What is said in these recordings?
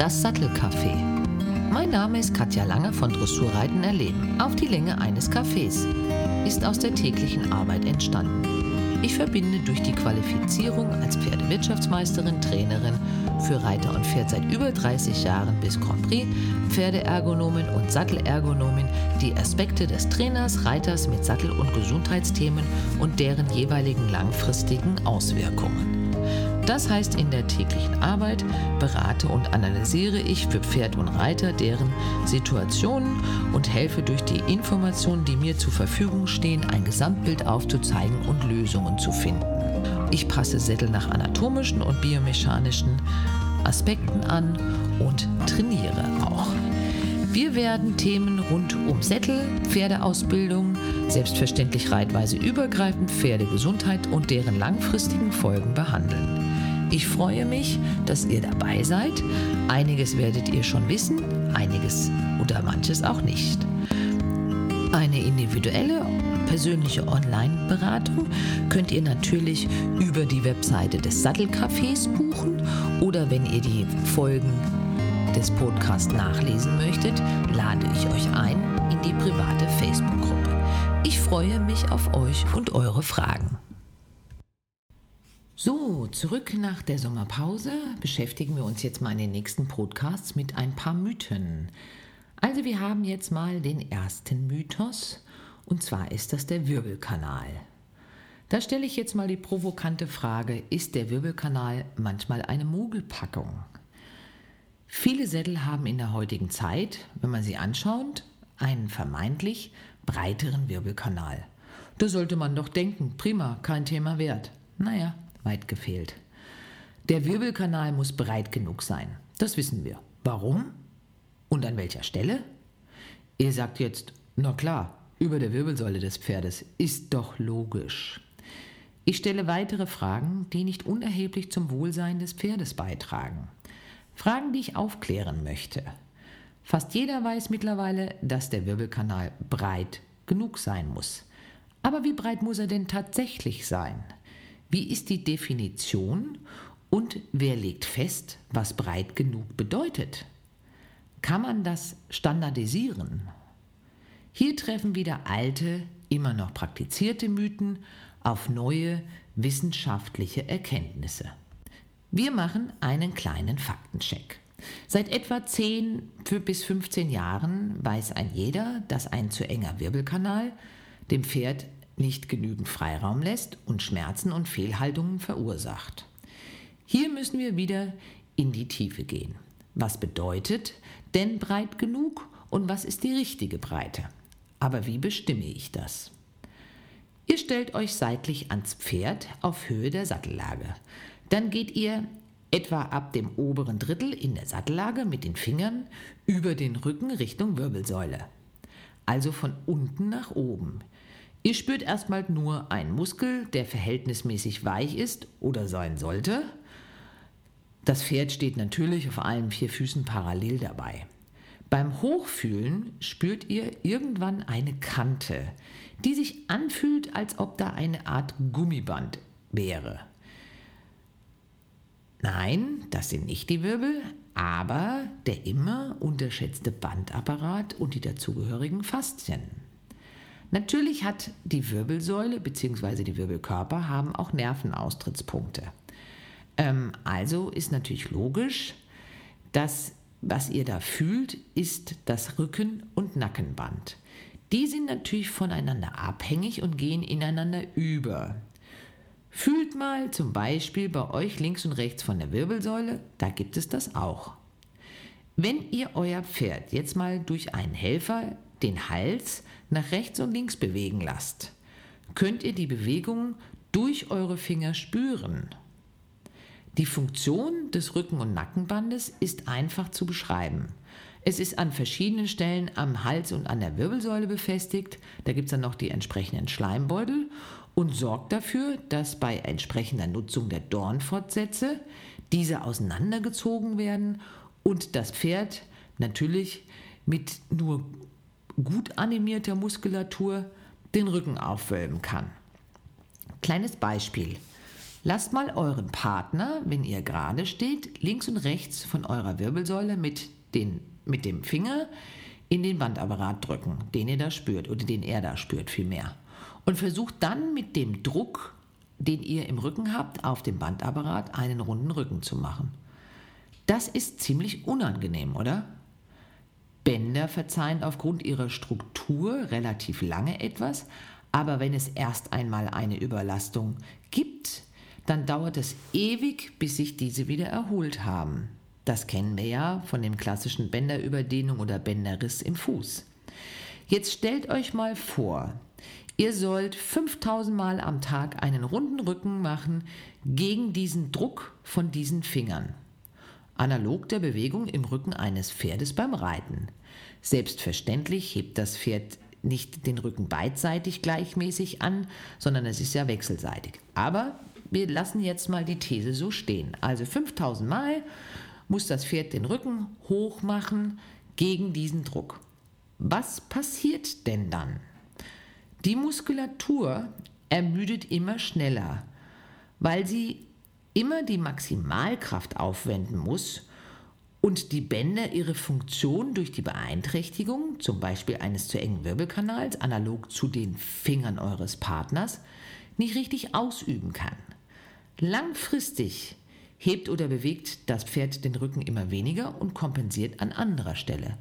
das Sattelcafé. Mein Name ist Katja Lange von Dressurreiten erleben. Auf die Länge eines Cafés ist aus der täglichen Arbeit entstanden. Ich verbinde durch die Qualifizierung als Pferdewirtschaftsmeisterin, Trainerin für Reiter und Pferd seit über 30 Jahren bis Grand Prix, Pferdeergonomin und Sattelergonomin die Aspekte des Trainers, Reiters mit Sattel- und Gesundheitsthemen und deren jeweiligen langfristigen Auswirkungen. Das heißt, in der täglichen Arbeit berate und analysiere ich für Pferd und Reiter deren Situationen und helfe durch die Informationen, die mir zur Verfügung stehen, ein Gesamtbild aufzuzeigen und Lösungen zu finden. Ich passe Sättel nach anatomischen und biomechanischen Aspekten an und trainiere auch. Wir werden Themen rund um Sättel, Pferdeausbildung, selbstverständlich reitweise übergreifend Pferdegesundheit und deren langfristigen Folgen behandeln. Ich freue mich, dass ihr dabei seid. Einiges werdet ihr schon wissen, einiges oder manches auch nicht. Eine individuelle, persönliche Online-Beratung könnt ihr natürlich über die Webseite des Sattelcafés buchen oder wenn ihr die Folgen des Podcasts nachlesen möchtet, lade ich euch ein in die private Facebook-Gruppe. Ich freue mich auf euch und eure Fragen. So, zurück nach der Sommerpause beschäftigen wir uns jetzt mal in den nächsten Podcasts mit ein paar Mythen. Also wir haben jetzt mal den ersten Mythos und zwar ist das der Wirbelkanal. Da stelle ich jetzt mal die provokante Frage, ist der Wirbelkanal manchmal eine Mogelpackung? Viele Sättel haben in der heutigen Zeit, wenn man sie anschaut, einen vermeintlich breiteren Wirbelkanal. Da sollte man doch denken, prima, kein Thema wert. Naja, weit gefehlt. Der Wirbelkanal muss breit genug sein. Das wissen wir. Warum? Und an welcher Stelle? Ihr sagt jetzt, na klar, über der Wirbelsäule des Pferdes. Ist doch logisch. Ich stelle weitere Fragen, die nicht unerheblich zum Wohlsein des Pferdes beitragen. Fragen, die ich aufklären möchte. Fast jeder weiß mittlerweile, dass der Wirbelkanal breit genug sein muss. Aber wie breit muss er denn tatsächlich sein? Wie ist die Definition und wer legt fest, was breit genug bedeutet? Kann man das standardisieren? Hier treffen wieder alte, immer noch praktizierte Mythen auf neue wissenschaftliche Erkenntnisse. Wir machen einen kleinen Faktencheck. Seit etwa 10 bis 15 Jahren weiß ein jeder, dass ein zu enger Wirbelkanal dem Pferd nicht genügend Freiraum lässt und Schmerzen und Fehlhaltungen verursacht. Hier müssen wir wieder in die Tiefe gehen. Was bedeutet denn breit genug und was ist die richtige Breite? Aber wie bestimme ich das? Ihr stellt euch seitlich ans Pferd auf Höhe der Sattellage. Dann geht ihr etwa ab dem oberen Drittel in der Sattellage mit den Fingern über den Rücken Richtung Wirbelsäule. Also von unten nach oben. Ihr spürt erstmal nur einen Muskel, der verhältnismäßig weich ist oder sein sollte. Das Pferd steht natürlich auf allen vier Füßen parallel dabei. Beim Hochfühlen spürt ihr irgendwann eine Kante, die sich anfühlt, als ob da eine Art Gummiband wäre. Nein, das sind nicht die Wirbel, aber der immer unterschätzte Bandapparat und die dazugehörigen Faszien. Natürlich hat die Wirbelsäule bzw. die Wirbelkörper haben auch Nervenaustrittspunkte. Ähm, also ist natürlich logisch, dass was ihr da fühlt, ist das Rücken- und Nackenband. Die sind natürlich voneinander abhängig und gehen ineinander über. Fühlt mal zum Beispiel bei euch links und rechts von der Wirbelsäule, da gibt es das auch. Wenn ihr euer Pferd jetzt mal durch einen Helfer den Hals nach rechts und links bewegen lasst, könnt ihr die Bewegung durch eure Finger spüren. Die Funktion des Rücken- und Nackenbandes ist einfach zu beschreiben. Es ist an verschiedenen Stellen am Hals und an der Wirbelsäule befestigt. Da gibt es dann noch die entsprechenden Schleimbeutel und sorgt dafür, dass bei entsprechender Nutzung der Dornfortsätze diese auseinandergezogen werden und das Pferd natürlich mit nur gut animierter Muskulatur den Rücken aufwölben kann. Kleines Beispiel. lasst mal euren Partner, wenn ihr gerade steht, links und rechts von eurer Wirbelsäule mit, den, mit dem Finger in den Bandapparat drücken, den ihr da spürt oder den er da spürt vielmehr. Und versucht dann mit dem Druck, den ihr im Rücken habt, auf dem Bandapparat einen runden Rücken zu machen. Das ist ziemlich unangenehm, oder? Bänder verzeihen aufgrund ihrer Struktur relativ lange etwas, aber wenn es erst einmal eine Überlastung gibt, dann dauert es ewig, bis sich diese wieder erholt haben. Das kennen wir ja von dem klassischen Bänderüberdehnung oder Bänderriss im Fuß. Jetzt stellt euch mal vor, ihr sollt 5000 Mal am Tag einen runden Rücken machen gegen diesen Druck von diesen Fingern. Analog der Bewegung im Rücken eines Pferdes beim Reiten. Selbstverständlich hebt das Pferd nicht den Rücken beidseitig gleichmäßig an, sondern es ist ja wechselseitig. Aber wir lassen jetzt mal die These so stehen. Also 5000 Mal muss das Pferd den Rücken hoch machen gegen diesen Druck. Was passiert denn dann? Die Muskulatur ermüdet immer schneller, weil sie immer die Maximalkraft aufwenden muss und die Bänder ihre Funktion durch die Beeinträchtigung, zum Beispiel eines zu engen Wirbelkanals, analog zu den Fingern eures Partners, nicht richtig ausüben kann. Langfristig hebt oder bewegt das Pferd den Rücken immer weniger und kompensiert an anderer Stelle,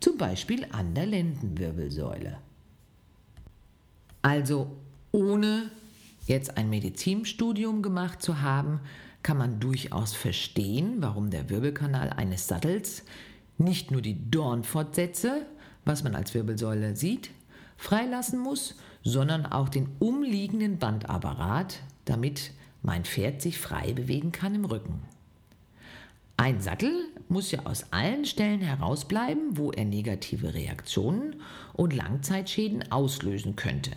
zum Beispiel an der Lendenwirbelsäule. Also ohne jetzt ein Medizinstudium gemacht zu haben, kann man durchaus verstehen, warum der Wirbelkanal eines Sattels nicht nur die Dornfortsätze, was man als Wirbelsäule sieht, freilassen muss, sondern auch den umliegenden Bandapparat, damit mein Pferd sich frei bewegen kann im Rücken. Ein Sattel muss ja aus allen Stellen herausbleiben, wo er negative Reaktionen und Langzeitschäden auslösen könnte,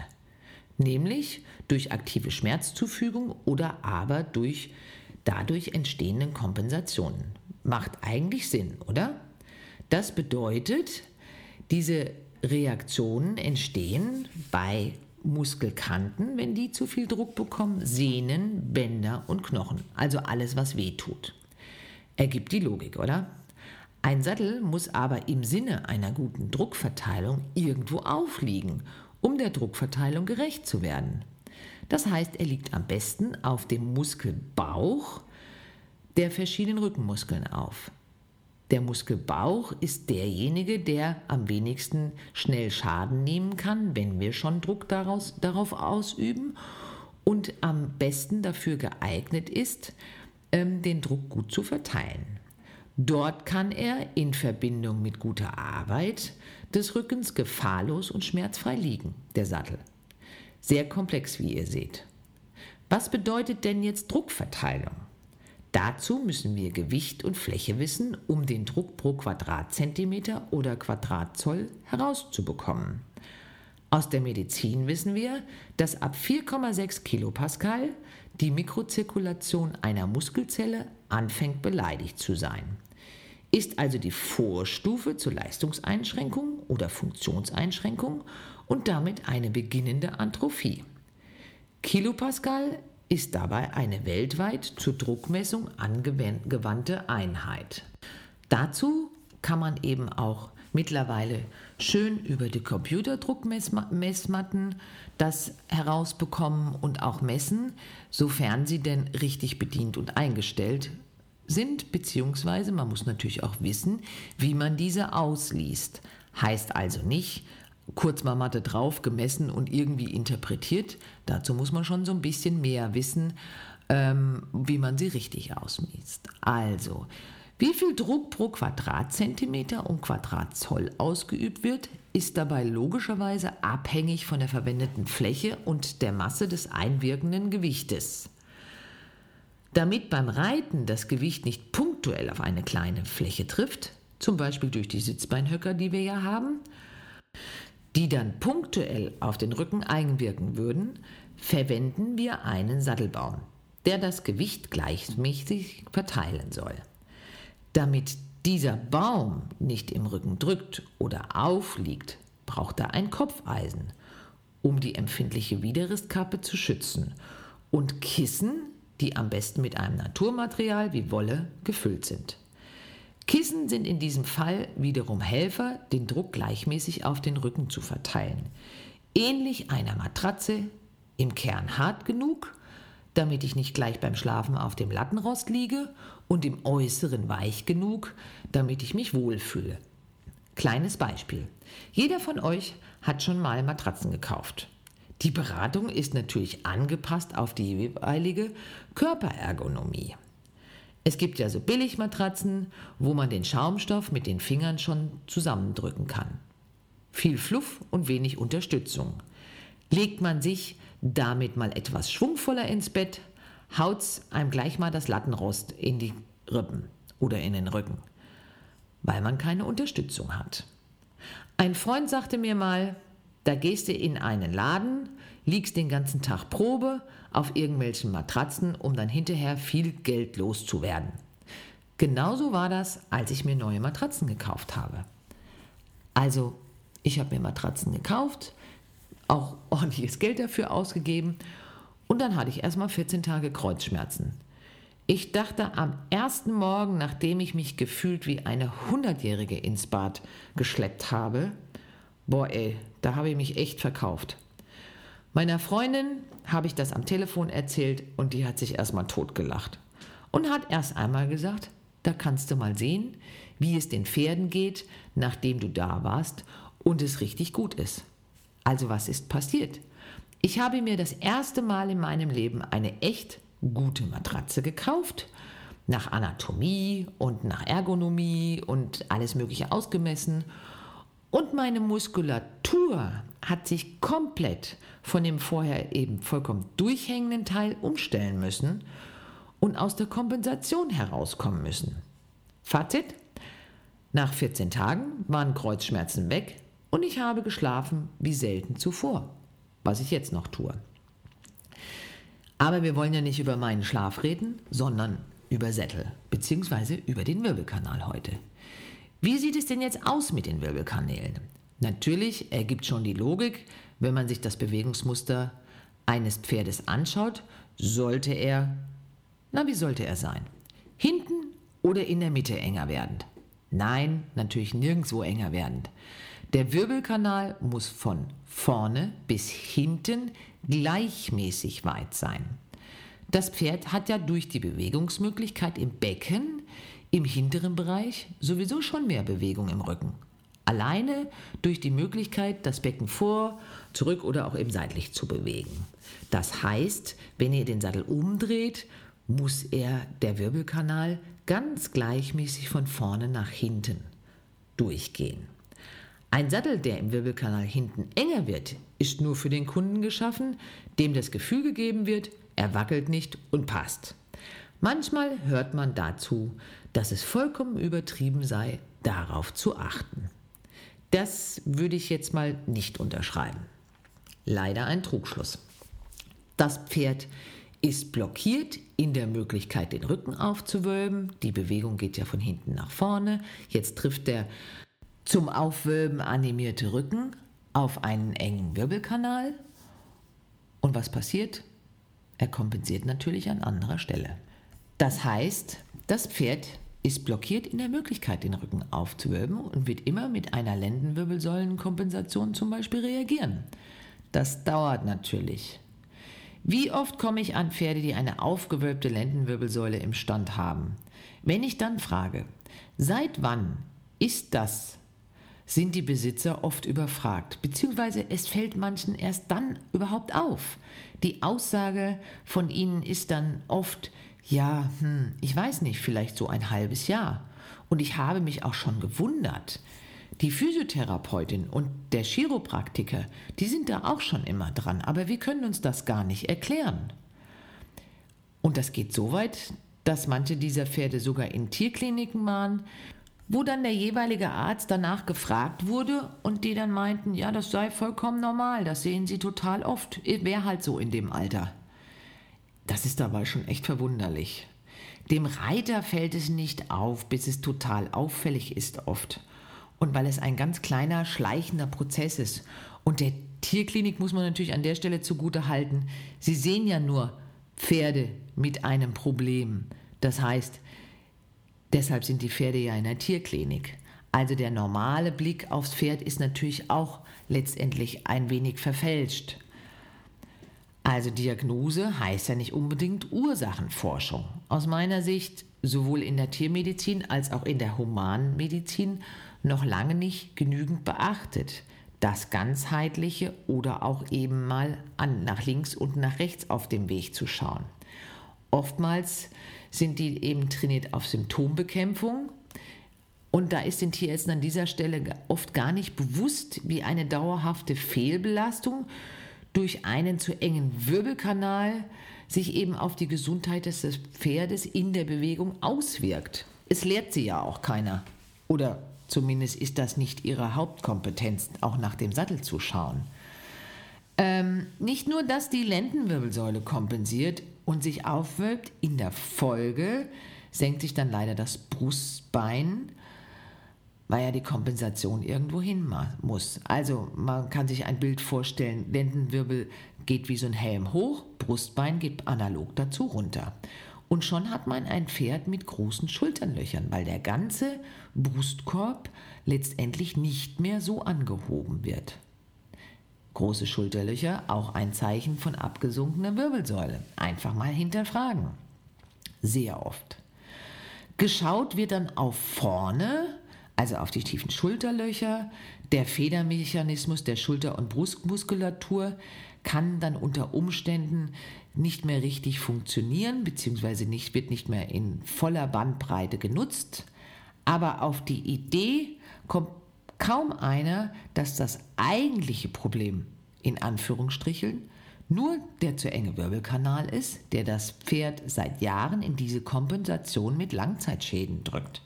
nämlich durch aktive Schmerzzufügung oder aber durch dadurch entstehenden Kompensationen. Macht eigentlich Sinn, oder? Das bedeutet, diese Reaktionen entstehen bei Muskelkanten, wenn die zu viel Druck bekommen, Sehnen, Bänder und Knochen, also alles, was weh tut. Ergibt die Logik, oder? Ein Sattel muss aber im Sinne einer guten Druckverteilung irgendwo aufliegen, um der Druckverteilung gerecht zu werden. Das heißt, er liegt am besten auf dem Muskelbauch der verschiedenen Rückenmuskeln auf. Der Muskelbauch ist derjenige, der am wenigsten schnell Schaden nehmen kann, wenn wir schon Druck daraus, darauf ausüben und am besten dafür geeignet ist, ähm, den Druck gut zu verteilen. Dort kann er in Verbindung mit guter Arbeit des Rückens gefahrlos und schmerzfrei liegen, der Sattel. Sehr komplex, wie ihr seht. Was bedeutet denn jetzt Druckverteilung? Dazu müssen wir Gewicht und Fläche wissen, um den Druck pro Quadratzentimeter oder Quadratzoll herauszubekommen. Aus der Medizin wissen wir, dass ab 4,6 Kilopascal die Mikrozirkulation einer Muskelzelle anfängt beleidigt zu sein. Ist also die Vorstufe zur Leistungseinschränkung oder Funktionseinschränkung und damit eine beginnende Atrophie. Kilopascal ist dabei eine weltweit zur Druckmessung angewandte Einheit. Dazu kann man eben auch mittlerweile schön über die Computerdruckmessmatten das herausbekommen und auch messen, sofern sie denn richtig bedient und eingestellt sind, beziehungsweise man muss natürlich auch wissen, wie man diese ausliest. Heißt also nicht, kurz mal Mathe drauf, gemessen und irgendwie interpretiert. Dazu muss man schon so ein bisschen mehr wissen, ähm, wie man sie richtig ausmisst. Also, wie viel Druck pro Quadratzentimeter und Quadratzoll ausgeübt wird, ist dabei logischerweise abhängig von der verwendeten Fläche und der Masse des einwirkenden Gewichtes. Damit beim Reiten das Gewicht nicht punktuell auf eine kleine Fläche trifft, zum Beispiel durch die Sitzbeinhöcker, die wir ja haben, die dann punktuell auf den Rücken einwirken würden, verwenden wir einen Sattelbaum, der das Gewicht gleichmäßig verteilen soll. Damit dieser Baum nicht im Rücken drückt oder aufliegt, braucht er ein Kopfeisen, um die empfindliche Widerristkappe zu schützen und Kissen, die am besten mit einem Naturmaterial wie Wolle gefüllt sind. Kissen sind in diesem Fall wiederum Helfer, den Druck gleichmäßig auf den Rücken zu verteilen. Ähnlich einer Matratze, im Kern hart genug, damit ich nicht gleich beim Schlafen auf dem Lattenrost liege und im Äußeren weich genug, damit ich mich wohlfühle. Kleines Beispiel. Jeder von euch hat schon mal Matratzen gekauft. Die Beratung ist natürlich angepasst auf die jeweilige Körperergonomie. Es gibt ja so Billigmatratzen, wo man den Schaumstoff mit den Fingern schon zusammendrücken kann. Viel Fluff und wenig Unterstützung. Legt man sich damit mal etwas schwungvoller ins Bett, haut's einem gleich mal das Lattenrost in die Rippen oder in den Rücken, weil man keine Unterstützung hat. Ein Freund sagte mir mal, da gehst du in einen Laden, liegst den ganzen Tag Probe auf irgendwelchen Matratzen, um dann hinterher viel Geld loszuwerden. Genauso war das, als ich mir neue Matratzen gekauft habe. Also, ich habe mir Matratzen gekauft, auch ordentliches Geld dafür ausgegeben und dann hatte ich erstmal 14 Tage Kreuzschmerzen. Ich dachte am ersten Morgen, nachdem ich mich gefühlt wie eine Hundertjährige ins Bad geschleppt habe, boah ey, da habe ich mich echt verkauft. Meiner Freundin habe ich das am Telefon erzählt und die hat sich erstmal totgelacht und hat erst einmal gesagt, da kannst du mal sehen, wie es den Pferden geht, nachdem du da warst und es richtig gut ist. Also was ist passiert? Ich habe mir das erste Mal in meinem Leben eine echt gute Matratze gekauft, nach Anatomie und nach Ergonomie und alles Mögliche ausgemessen. Und meine Muskulatur hat sich komplett von dem vorher eben vollkommen durchhängenden Teil umstellen müssen und aus der Kompensation herauskommen müssen. Fazit? Nach 14 Tagen waren Kreuzschmerzen weg, und ich habe geschlafen wie selten zuvor, was ich jetzt noch tue. Aber wir wollen ja nicht über meinen Schlaf reden, sondern über Sättel bzw. über den Wirbelkanal heute. Wie sieht es denn jetzt aus mit den Wirbelkanälen? Natürlich ergibt schon die Logik, wenn man sich das Bewegungsmuster eines Pferdes anschaut, sollte er, na wie sollte er sein? Hinten oder in der Mitte enger werdend? Nein, natürlich nirgendwo enger werdend. Der Wirbelkanal muss von vorne bis hinten gleichmäßig weit sein. Das Pferd hat ja durch die Bewegungsmöglichkeit im Becken, im hinteren Bereich sowieso schon mehr Bewegung im Rücken. Alleine durch die Möglichkeit, das Becken vor, zurück oder auch eben seitlich zu bewegen. Das heißt, wenn ihr den Sattel umdreht, muss er der Wirbelkanal ganz gleichmäßig von vorne nach hinten durchgehen. Ein Sattel, der im Wirbelkanal hinten enger wird, ist nur für den Kunden geschaffen, dem das Gefühl gegeben wird, er wackelt nicht und passt. Manchmal hört man dazu, dass es vollkommen übertrieben sei, darauf zu achten. Das würde ich jetzt mal nicht unterschreiben. Leider ein Trugschluss. Das Pferd ist blockiert in der Möglichkeit, den Rücken aufzuwölben. Die Bewegung geht ja von hinten nach vorne. Jetzt trifft der zum Aufwölben animierte Rücken auf einen engen Wirbelkanal. Und was passiert? Er kompensiert natürlich an anderer Stelle. Das heißt, das Pferd ist blockiert in der Möglichkeit, den Rücken aufzuwölben und wird immer mit einer Lendenwirbelsäulenkompensation zum Beispiel reagieren. Das dauert natürlich. Wie oft komme ich an Pferde, die eine aufgewölbte Lendenwirbelsäule im Stand haben? Wenn ich dann frage, seit wann ist das sind die Besitzer oft überfragt, beziehungsweise es fällt manchen erst dann überhaupt auf. Die Aussage von ihnen ist dann oft, ja, hm, ich weiß nicht, vielleicht so ein halbes Jahr. Und ich habe mich auch schon gewundert. Die Physiotherapeutin und der Chiropraktiker, die sind da auch schon immer dran, aber wir können uns das gar nicht erklären. Und das geht so weit, dass manche dieser Pferde sogar in Tierkliniken mahnen, wo dann der jeweilige Arzt danach gefragt wurde und die dann meinten, ja, das sei vollkommen normal, das sehen sie total oft, wäre halt so in dem Alter. Das ist dabei schon echt verwunderlich. Dem Reiter fällt es nicht auf, bis es total auffällig ist oft. Und weil es ein ganz kleiner, schleichender Prozess ist. Und der Tierklinik muss man natürlich an der Stelle zugute halten, sie sehen ja nur Pferde mit einem Problem. Das heißt, deshalb sind die Pferde ja in der Tierklinik. Also der normale Blick aufs Pferd ist natürlich auch letztendlich ein wenig verfälscht. Also Diagnose heißt ja nicht unbedingt Ursachenforschung. Aus meiner Sicht sowohl in der Tiermedizin als auch in der Humanmedizin noch lange nicht genügend beachtet. Das ganzheitliche oder auch eben mal an nach links und nach rechts auf dem Weg zu schauen. Oftmals sind die eben trainiert auf Symptombekämpfung und da ist den Tierärzten an dieser Stelle oft gar nicht bewusst, wie eine dauerhafte Fehlbelastung durch einen zu engen Wirbelkanal sich eben auf die Gesundheit des Pferdes in der Bewegung auswirkt. Es lehrt sie ja auch keiner. Oder zumindest ist das nicht ihre Hauptkompetenz, auch nach dem Sattel zu schauen. Ähm, nicht nur, dass die Lendenwirbelsäule kompensiert und sich aufwölbt, in der Folge senkt sich dann leider das Brustbein weil ja die Kompensation irgendwo hin muss. Also man kann sich ein Bild vorstellen, Lendenwirbel geht wie so ein Helm hoch, Brustbein geht analog dazu runter. Und schon hat man ein Pferd mit großen Schulternlöchern, weil der ganze Brustkorb letztendlich nicht mehr so angehoben wird. Große Schulterlöcher, auch ein Zeichen von abgesunkener Wirbelsäule. Einfach mal hinterfragen. Sehr oft. Geschaut wird dann auf vorne, also auf die tiefen Schulterlöcher. Der Federmechanismus der Schulter- und Brustmuskulatur kann dann unter Umständen nicht mehr richtig funktionieren, beziehungsweise nicht, wird nicht mehr in voller Bandbreite genutzt. Aber auf die Idee kommt kaum einer, dass das eigentliche Problem in Anführungsstrichen nur der zu enge Wirbelkanal ist, der das Pferd seit Jahren in diese Kompensation mit Langzeitschäden drückt.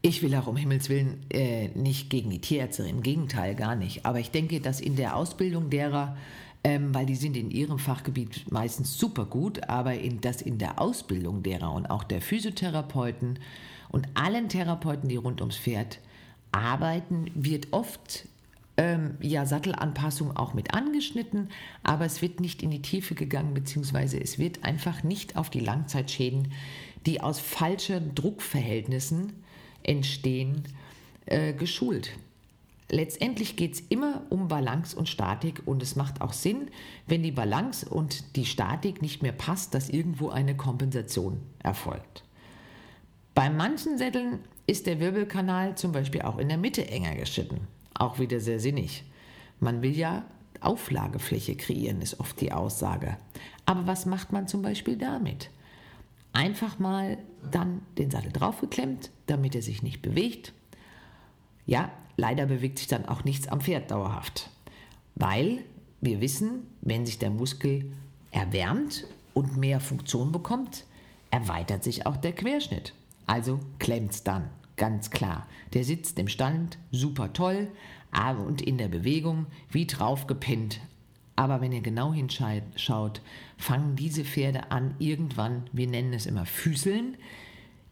Ich will auch um Himmels Willen äh, nicht gegen die Tierärzte, im Gegenteil gar nicht. Aber ich denke, dass in der Ausbildung derer, ähm, weil die sind in ihrem Fachgebiet meistens super gut, aber in, dass in der Ausbildung derer und auch der Physiotherapeuten und allen Therapeuten, die rund ums Pferd arbeiten, wird oft ähm, ja Sattelanpassung auch mit angeschnitten, aber es wird nicht in die Tiefe gegangen, beziehungsweise es wird einfach nicht auf die Langzeitschäden, die aus falschen Druckverhältnissen entstehen, äh, geschult. Letztendlich geht es immer um Balance und Statik und es macht auch Sinn, wenn die Balance und die Statik nicht mehr passt, dass irgendwo eine Kompensation erfolgt. Bei manchen Sätteln ist der Wirbelkanal zum Beispiel auch in der Mitte enger geschnitten. Auch wieder sehr sinnig. Man will ja Auflagefläche kreieren, ist oft die Aussage. Aber was macht man zum Beispiel damit? einfach mal dann den Sattel draufgeklemmt, damit er sich nicht bewegt. Ja, leider bewegt sich dann auch nichts am Pferd dauerhaft, weil wir wissen, wenn sich der Muskel erwärmt und mehr Funktion bekommt, erweitert sich auch der Querschnitt. Also klemmt es dann, ganz klar. Der sitzt im Stand, super toll, aber und in der Bewegung wie draufgepinnt aber wenn ihr genau hinschaut, fangen diese Pferde an, irgendwann, wir nennen es immer Füßeln,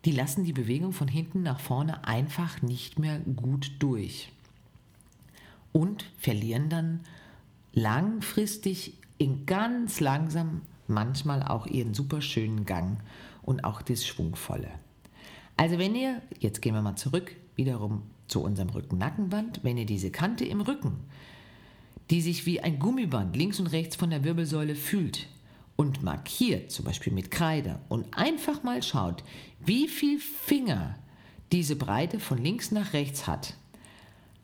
die lassen die Bewegung von hinten nach vorne einfach nicht mehr gut durch. Und verlieren dann langfristig in ganz langsam manchmal auch ihren super schönen Gang und auch das Schwungvolle. Also wenn ihr, jetzt gehen wir mal zurück, wiederum zu unserem Rücken-Nackenband, wenn ihr diese Kante im Rücken die sich wie ein Gummiband links und rechts von der Wirbelsäule fühlt und markiert, zum Beispiel mit Kreide, und einfach mal schaut, wie viel Finger diese Breite von links nach rechts hat,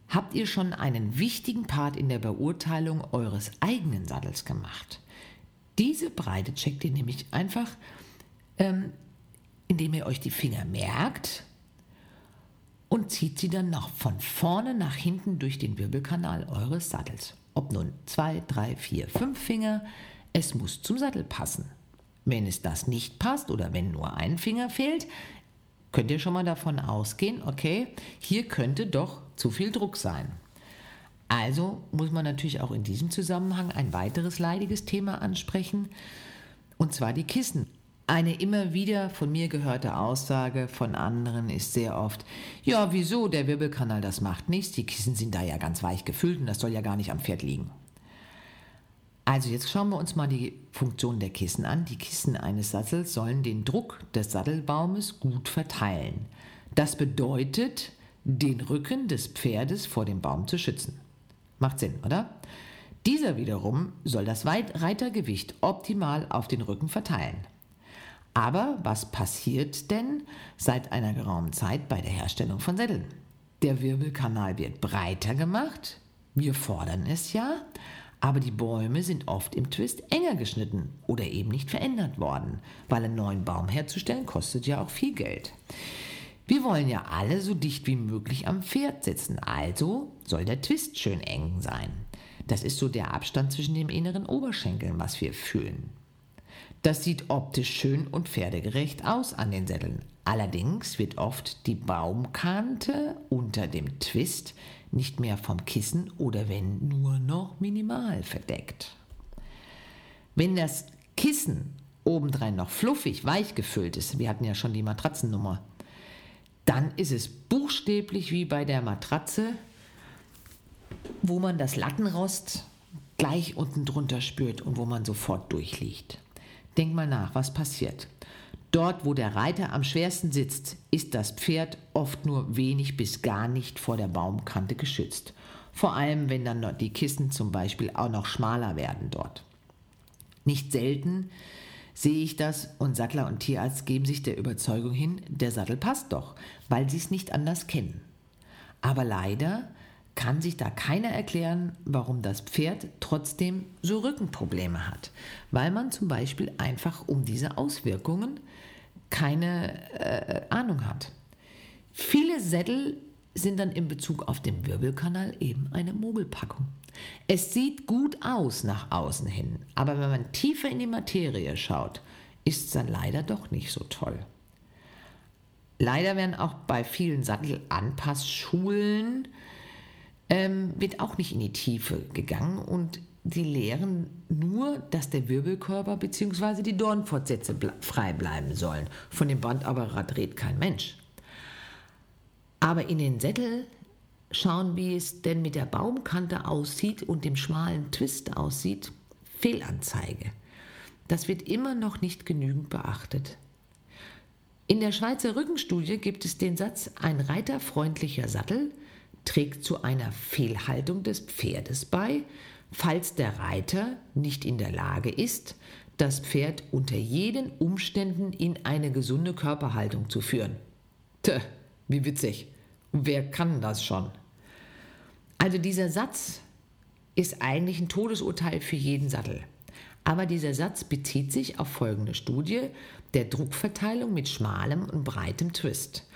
habt ihr schon einen wichtigen Part in der Beurteilung eures eigenen Sattels gemacht. Diese Breite checkt ihr nämlich einfach, ähm, indem ihr euch die Finger merkt und zieht sie dann noch von vorne nach hinten durch den Wirbelkanal eures Sattels. Ob nun zwei, drei, vier, fünf Finger, es muss zum Sattel passen. Wenn es das nicht passt oder wenn nur ein Finger fehlt, könnt ihr schon mal davon ausgehen, okay, hier könnte doch zu viel Druck sein. Also muss man natürlich auch in diesem Zusammenhang ein weiteres leidiges Thema ansprechen, und zwar die Kissen. Eine immer wieder von mir gehörte Aussage von anderen ist sehr oft, ja, wieso, der Wirbelkanal, das macht nichts, die Kissen sind da ja ganz weich gefüllt und das soll ja gar nicht am Pferd liegen. Also jetzt schauen wir uns mal die Funktion der Kissen an. Die Kissen eines Sattels sollen den Druck des Sattelbaumes gut verteilen. Das bedeutet, den Rücken des Pferdes vor dem Baum zu schützen. Macht Sinn, oder? Dieser wiederum soll das Reitergewicht optimal auf den Rücken verteilen. Aber was passiert denn seit einer geraumen Zeit bei der Herstellung von Sätteln? Der Wirbelkanal wird breiter gemacht, wir fordern es ja, aber die Bäume sind oft im Twist enger geschnitten oder eben nicht verändert worden, weil einen neuen Baum herzustellen kostet ja auch viel Geld. Wir wollen ja alle so dicht wie möglich am Pferd sitzen, also soll der Twist schön eng sein. Das ist so der Abstand zwischen dem inneren Oberschenkeln, was wir fühlen. Das sieht optisch schön und pferdegerecht aus an den Sätteln. Allerdings wird oft die Baumkante unter dem Twist nicht mehr vom Kissen oder wenn nur noch minimal verdeckt. Wenn das Kissen obendrein noch fluffig, weich gefüllt ist, wir hatten ja schon die Matratzennummer, dann ist es buchstäblich wie bei der Matratze, wo man das Lattenrost gleich unten drunter spürt und wo man sofort durchliegt. Denk mal nach, was passiert. Dort, wo der Reiter am schwersten sitzt, ist das Pferd oft nur wenig bis gar nicht vor der Baumkante geschützt. Vor allem, wenn dann die Kissen zum Beispiel auch noch schmaler werden dort. Nicht selten sehe ich das und Sattler und Tierarzt geben sich der Überzeugung hin, der Sattel passt doch, weil sie es nicht anders kennen. Aber leider kann sich da keiner erklären, warum das Pferd trotzdem so Rückenprobleme hat, weil man zum Beispiel einfach um diese Auswirkungen keine äh, Ahnung hat. Viele Sättel sind dann in Bezug auf den Wirbelkanal eben eine Mogelpackung. Es sieht gut aus nach außen hin, aber wenn man tiefer in die Materie schaut, ist es dann leider doch nicht so toll. Leider werden auch bei vielen Sattelanpassschulen ähm, wird auch nicht in die Tiefe gegangen und die lehren nur, dass der Wirbelkörper bzw. die Dornfortsätze frei bleiben sollen. Von dem Bandapparat redet kein Mensch. Aber in den Sättel schauen, wie es denn mit der Baumkante aussieht und dem schmalen Twist aussieht, Fehlanzeige. Das wird immer noch nicht genügend beachtet. In der Schweizer Rückenstudie gibt es den Satz, ein reiterfreundlicher Sattel trägt zu einer Fehlhaltung des Pferdes bei, falls der Reiter nicht in der Lage ist, das Pferd unter jeden Umständen in eine gesunde Körperhaltung zu führen. Tö, wie witzig. Wer kann das schon? Also dieser Satz ist eigentlich ein Todesurteil für jeden Sattel. Aber dieser Satz bezieht sich auf folgende Studie der Druckverteilung mit schmalem und breitem Twist.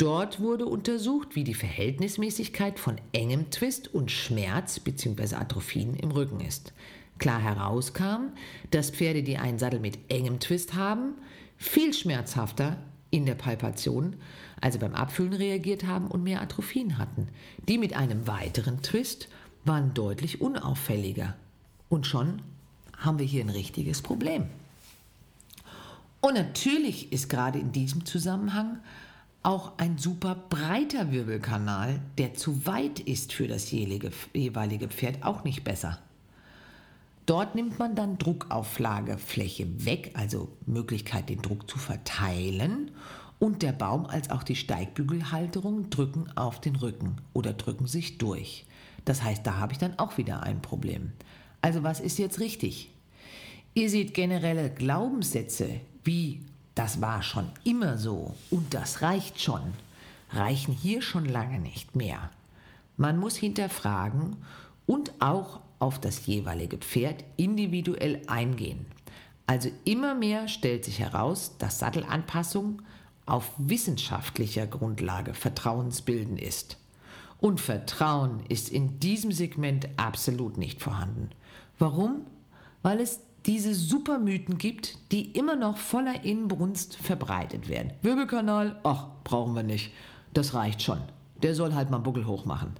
Dort wurde untersucht, wie die Verhältnismäßigkeit von engem Twist und Schmerz bzw. Atrophien im Rücken ist. Klar herauskam, dass Pferde, die einen Sattel mit engem Twist haben, viel schmerzhafter in der Palpation, also beim Abfüllen reagiert haben und mehr Atrophien hatten. Die mit einem weiteren Twist waren deutlich unauffälliger. Und schon haben wir hier ein richtiges Problem. Und natürlich ist gerade in diesem Zusammenhang auch ein super breiter Wirbelkanal, der zu weit ist für das jeweilige Pferd, auch nicht besser. Dort nimmt man dann Druckauflagefläche weg, also Möglichkeit, den Druck zu verteilen. Und der Baum als auch die Steigbügelhalterung drücken auf den Rücken oder drücken sich durch. Das heißt, da habe ich dann auch wieder ein Problem. Also was ist jetzt richtig? Ihr seht generelle Glaubenssätze wie das war schon immer so und das reicht schon, reichen hier schon lange nicht mehr. Man muss hinterfragen und auch auf das jeweilige Pferd individuell eingehen. Also immer mehr stellt sich heraus, dass Sattelanpassung auf wissenschaftlicher Grundlage vertrauensbildend ist. Und Vertrauen ist in diesem Segment absolut nicht vorhanden. Warum? Weil es diese Supermythen gibt, die immer noch voller Inbrunst verbreitet werden. Wirbelkanal, ach, brauchen wir nicht. Das reicht schon. Der soll halt mal Buckel hoch machen.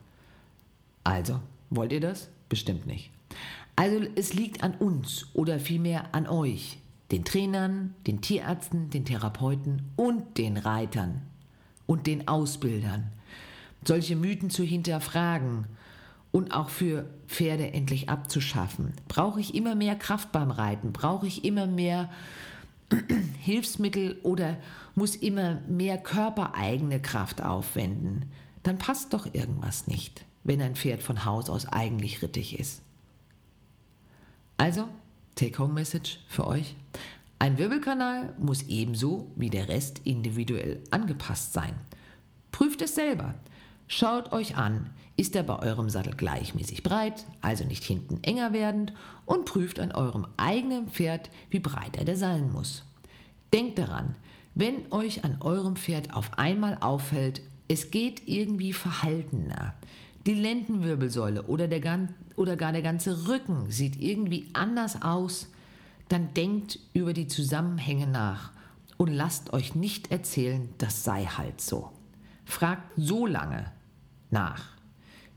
Also, wollt ihr das? Bestimmt nicht. Also es liegt an uns oder vielmehr an euch, den Trainern, den Tierärzten, den Therapeuten und den Reitern und den Ausbildern, solche Mythen zu hinterfragen und auch für Pferde endlich abzuschaffen? Brauche ich immer mehr Kraft beim Reiten? Brauche ich immer mehr Hilfsmittel oder muss immer mehr körpereigene Kraft aufwenden? Dann passt doch irgendwas nicht, wenn ein Pferd von Haus aus eigentlich rittig ist. Also, Take-Home-Message für euch. Ein Wirbelkanal muss ebenso wie der Rest individuell angepasst sein. Prüft es selber. Schaut euch an, ist er bei eurem Sattel gleichmäßig breit, also nicht hinten enger werdend, und prüft an eurem eigenen Pferd, wie breit er sein muss. Denkt daran, wenn euch an eurem Pferd auf einmal auffällt, es geht irgendwie verhaltener, die Lendenwirbelsäule oder, der, oder gar der ganze Rücken sieht irgendwie anders aus, dann denkt über die Zusammenhänge nach und lasst euch nicht erzählen, das sei halt so. Fragt so lange nach,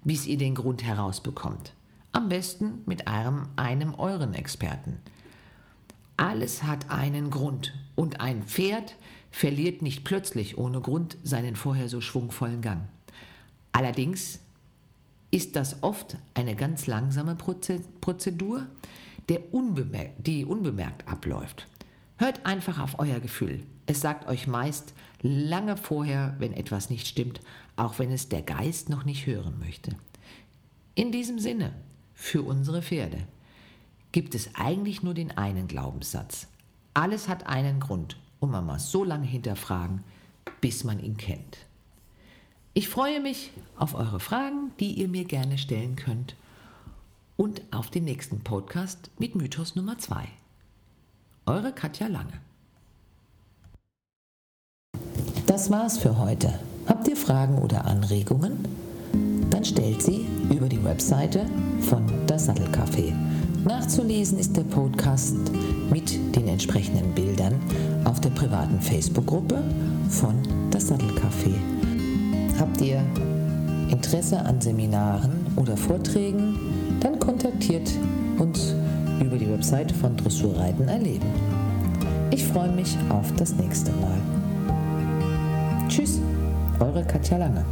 bis ihr den Grund herausbekommt. Am besten mit einem, einem euren Experten. Alles hat einen Grund und ein Pferd verliert nicht plötzlich ohne Grund seinen vorher so schwungvollen Gang. Allerdings ist das oft eine ganz langsame Prozedur, unbemerkt, die unbemerkt abläuft. Hört einfach auf euer Gefühl. Es sagt euch meist lange vorher, wenn etwas nicht stimmt, auch wenn es der Geist noch nicht hören möchte. In diesem Sinne, für unsere Pferde, gibt es eigentlich nur den einen Glaubenssatz. Alles hat einen Grund und man muss so lange hinterfragen, bis man ihn kennt. Ich freue mich auf eure Fragen, die ihr mir gerne stellen könnt und auf den nächsten Podcast mit Mythos Nummer 2. Eure Katja Lange. Das war's für heute. Habt ihr Fragen oder Anregungen? Dann stellt sie über die Webseite von Das Sattelcafé. Nachzulesen ist der Podcast mit den entsprechenden Bildern auf der privaten Facebook-Gruppe von Das Sattelcafé. Habt ihr Interesse an Seminaren oder Vorträgen, dann kontaktiert uns über die Webseite von Dressurreiten erleben. Ich freue mich auf das nächste Mal. Tschüss, eure Katja Lange.